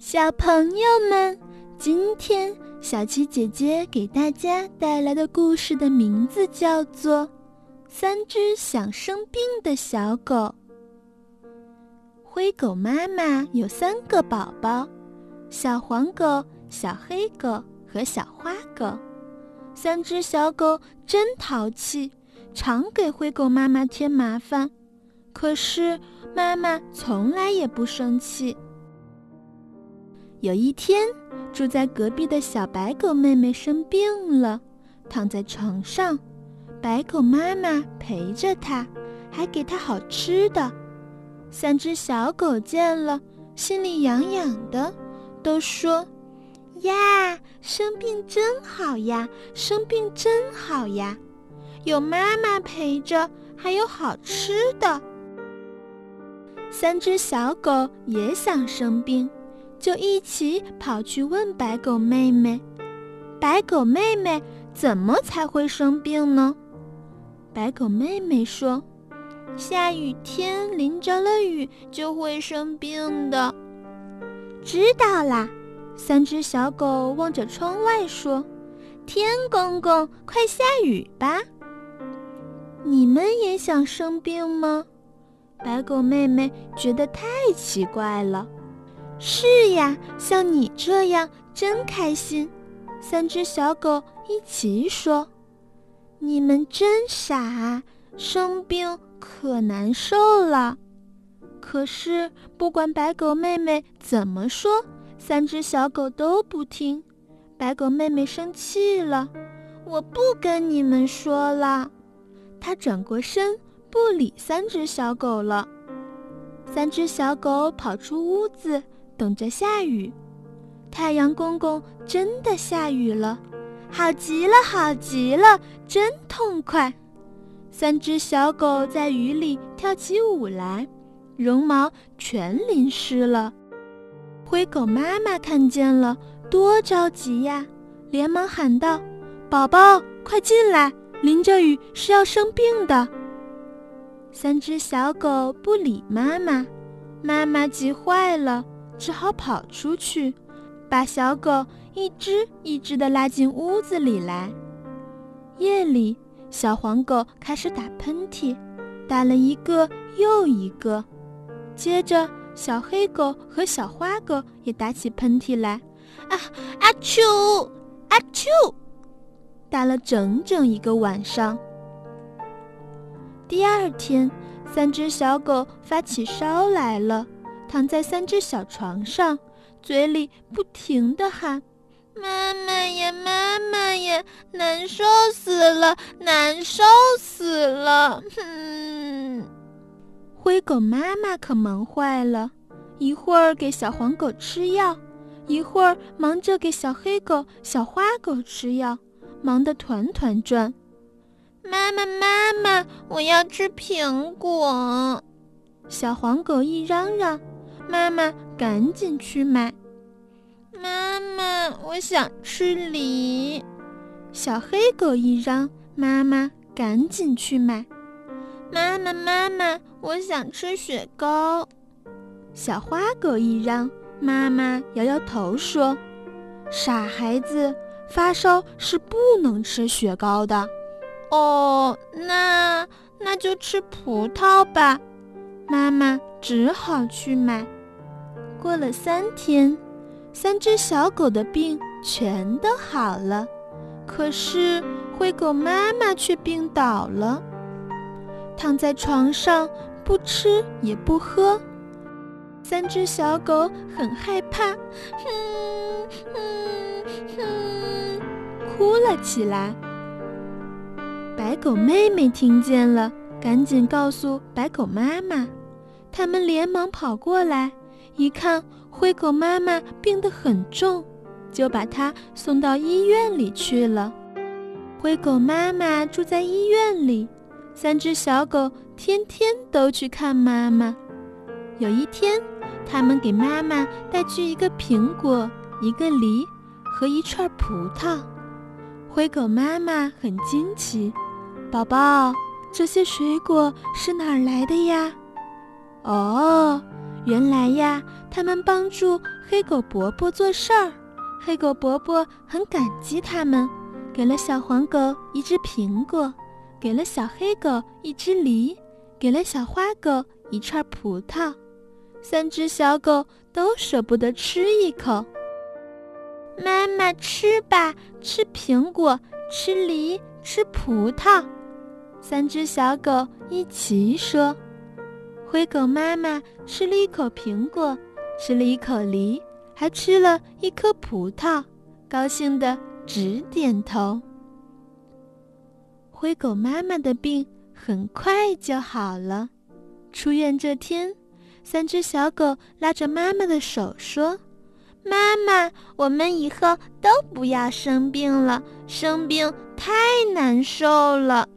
小朋友们，今天小琪姐姐给大家带来的故事的名字叫做《三只想生病的小狗》。灰狗妈妈有三个宝宝：小黄狗、小黑狗和小花狗。三只小狗真淘气，常给灰狗妈妈添麻烦，可是妈妈从来也不生气。有一天，住在隔壁的小白狗妹妹生病了，躺在床上。白狗妈妈陪着她，还给她好吃的。三只小狗见了，心里痒痒的，都说：“呀，生病真好呀，生病真好呀，有妈妈陪着，还有好吃的。”三只小狗也想生病。就一起跑去问白狗妹妹：“白狗妹妹，怎么才会生病呢？”白狗妹妹说：“下雨天淋着了雨就会生病的。”知道啦。三只小狗望着窗外说：“天公公，快下雨吧！”你们也想生病吗？白狗妹妹觉得太奇怪了。是呀，像你这样真开心。三只小狗一起说：“你们真傻，生病可难受了。”可是不管白狗妹妹怎么说，三只小狗都不听。白狗妹妹生气了：“我不跟你们说了。”她转过身，不理三只小狗了。三只小狗跑出屋子。等着下雨，太阳公公真的下雨了，好极了，好极了，真痛快！三只小狗在雨里跳起舞来，绒毛全淋湿了。灰狗妈妈看见了，多着急呀，连忙喊道：“宝宝，快进来，淋着雨是要生病的。”三只小狗不理妈妈，妈妈急坏了。只好跑出去，把小狗一只一只地拉进屋子里来。夜里，小黄狗开始打喷嚏，打了一个又一个。接着，小黑狗和小花狗也打起喷嚏来，啊啊啾啊啾，打了整整一个晚上。第二天，三只小狗发起烧来了。躺在三只小床上，嘴里不停地喊：“妈妈呀，妈妈呀，难受死了，难受死了！”哼，灰狗妈妈可忙坏了，一会儿给小黄狗吃药，一会儿忙着给小黑狗、小花狗吃药，忙得团团转。妈妈，妈妈，我要吃苹果！小黄狗一嚷嚷。妈妈赶紧去买。妈妈，我想吃梨。小黑狗一嚷，妈妈赶紧去买。妈妈，妈妈，我想吃雪糕。小花狗一嚷，妈妈摇摇头说：“傻孩子，发烧是不能吃雪糕的。”哦，那那就吃葡萄吧。妈妈只好去买。过了三天，三只小狗的病全都好了，可是灰狗妈妈却病倒了，躺在床上不吃也不喝。三只小狗很害怕，哼哼哼，哭了起来。白狗妹妹听见了，赶紧告诉白狗妈妈，他们连忙跑过来。一看灰狗妈妈病得很重，就把它送到医院里去了。灰狗妈妈住在医院里，三只小狗天天都去看妈妈。有一天，他们给妈妈带去一个苹果、一个梨和一串葡萄。灰狗妈妈很惊奇：“宝宝，这些水果是哪儿来的呀？”哦。原来呀，他们帮助黑狗伯伯做事儿，黑狗伯伯很感激他们，给了小黄狗一只苹果，给了小黑狗一只梨，给了小花狗一串葡萄。三只小狗都舍不得吃一口。妈妈吃吧，吃苹果，吃梨，吃葡萄。三只小狗一齐说。灰狗妈妈吃了一口苹果，吃了一口梨，还吃了一颗葡萄，高兴的直点头。灰狗妈妈的病很快就好了。出院这天，三只小狗拉着妈妈的手说：“妈妈，我们以后都不要生病了，生病太难受了。”